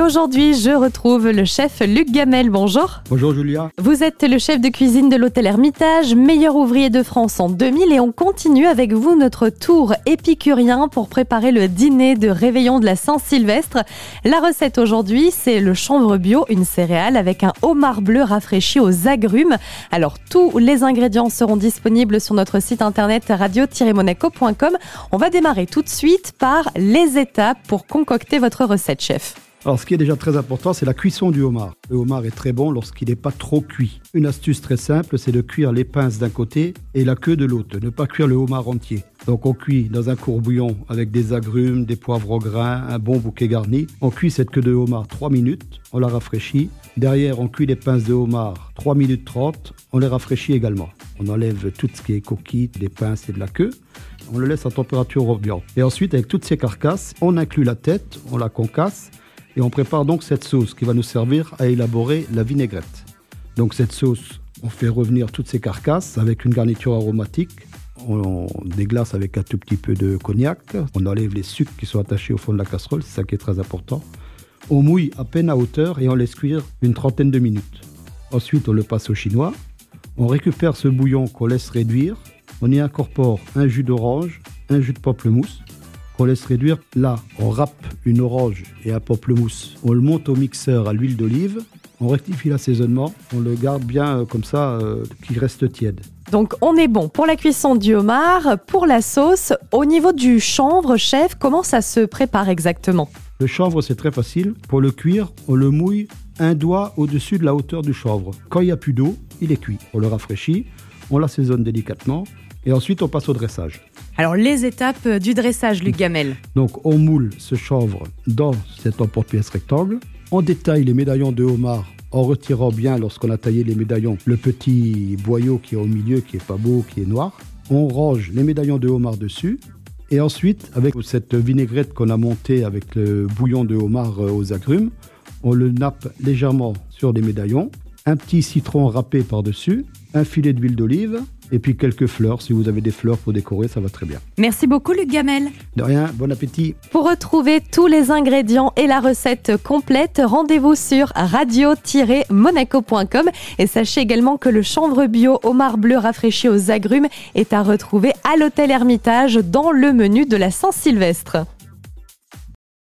aujourd'hui, je retrouve le chef Luc Gamel. Bonjour. Bonjour Julia. Vous êtes le chef de cuisine de l'hôtel Hermitage, meilleur ouvrier de France en 2000 et on continue avec vous notre tour épicurien pour préparer le dîner de réveillon de la Saint-Sylvestre. La recette aujourd'hui, c'est le chanvre bio, une céréale avec un homard bleu rafraîchi aux agrumes. Alors tous les ingrédients seront disponibles sur notre site internet radio-monaco.com. On va démarrer tout de suite par les étapes pour concocter votre recette, chef. Alors, ce qui est déjà très important, c'est la cuisson du homard. Le homard est très bon lorsqu'il n'est pas trop cuit. Une astuce très simple, c'est de cuire les pinces d'un côté et la queue de l'autre. Ne pas cuire le homard entier. Donc, on cuit dans un courbouillon avec des agrumes, des poivres au grain, un bon bouquet garni. On cuit cette queue de homard 3 minutes, on la rafraîchit. Derrière, on cuit les pinces de homard 3 minutes 30, on les rafraîchit également. On enlève tout ce qui est coquille, des pinces et de la queue. On le laisse à température ambiante. Et ensuite, avec toutes ces carcasses, on inclut la tête, on la concasse et on prépare donc cette sauce qui va nous servir à élaborer la vinaigrette. Donc cette sauce, on fait revenir toutes ces carcasses avec une garniture aromatique. On déglace avec un tout petit peu de cognac. On enlève les sucres qui sont attachés au fond de la casserole, c'est ça qui est très important. On mouille à peine à hauteur et on laisse cuire une trentaine de minutes. Ensuite, on le passe au chinois. On récupère ce bouillon qu'on laisse réduire. On y incorpore un jus d'orange, un jus de pamplemousse qu'on laisse réduire. Là, on râpe une orange et un pamplemousse. On le monte au mixeur à l'huile d'olive. On rectifie l'assaisonnement. On le garde bien euh, comme ça, euh, qu'il reste tiède. Donc on est bon pour la cuisson du homard, pour la sauce. Au niveau du chanvre, chef, comment ça se prépare exactement? Le chanvre, c'est très facile. Pour le cuire, on le mouille un doigt au-dessus de la hauteur du chanvre. Quand il n'y a plus d'eau, il est cuit. On le rafraîchit, on l'assaisonne délicatement et ensuite on passe au dressage. Alors les étapes du dressage, Luc Gamel. Donc on moule ce chanvre dans cet emporte-pièce rectangle. On détaille les médaillons de homard en retirant bien, lorsqu'on a taillé les médaillons, le petit boyau qui est au milieu, qui est pas beau, qui est noir. On range les médaillons de homard dessus. Et ensuite, avec cette vinaigrette qu'on a montée avec le bouillon de homard euh, aux agrumes, on le nappe légèrement sur les médaillons. Un petit citron râpé par-dessus, un filet d'huile d'olive, et puis quelques fleurs. Si vous avez des fleurs pour décorer, ça va très bien. Merci beaucoup, Luc Gamel. De rien, bon appétit. Pour retrouver tous les ingrédients et la recette complète, rendez-vous sur radio-monaco.com et sachez également que le chanvre bio homard bleu rafraîchi aux agrumes est à retrouver à l'hôtel Hermitage dans le menu de la Saint-Sylvestre.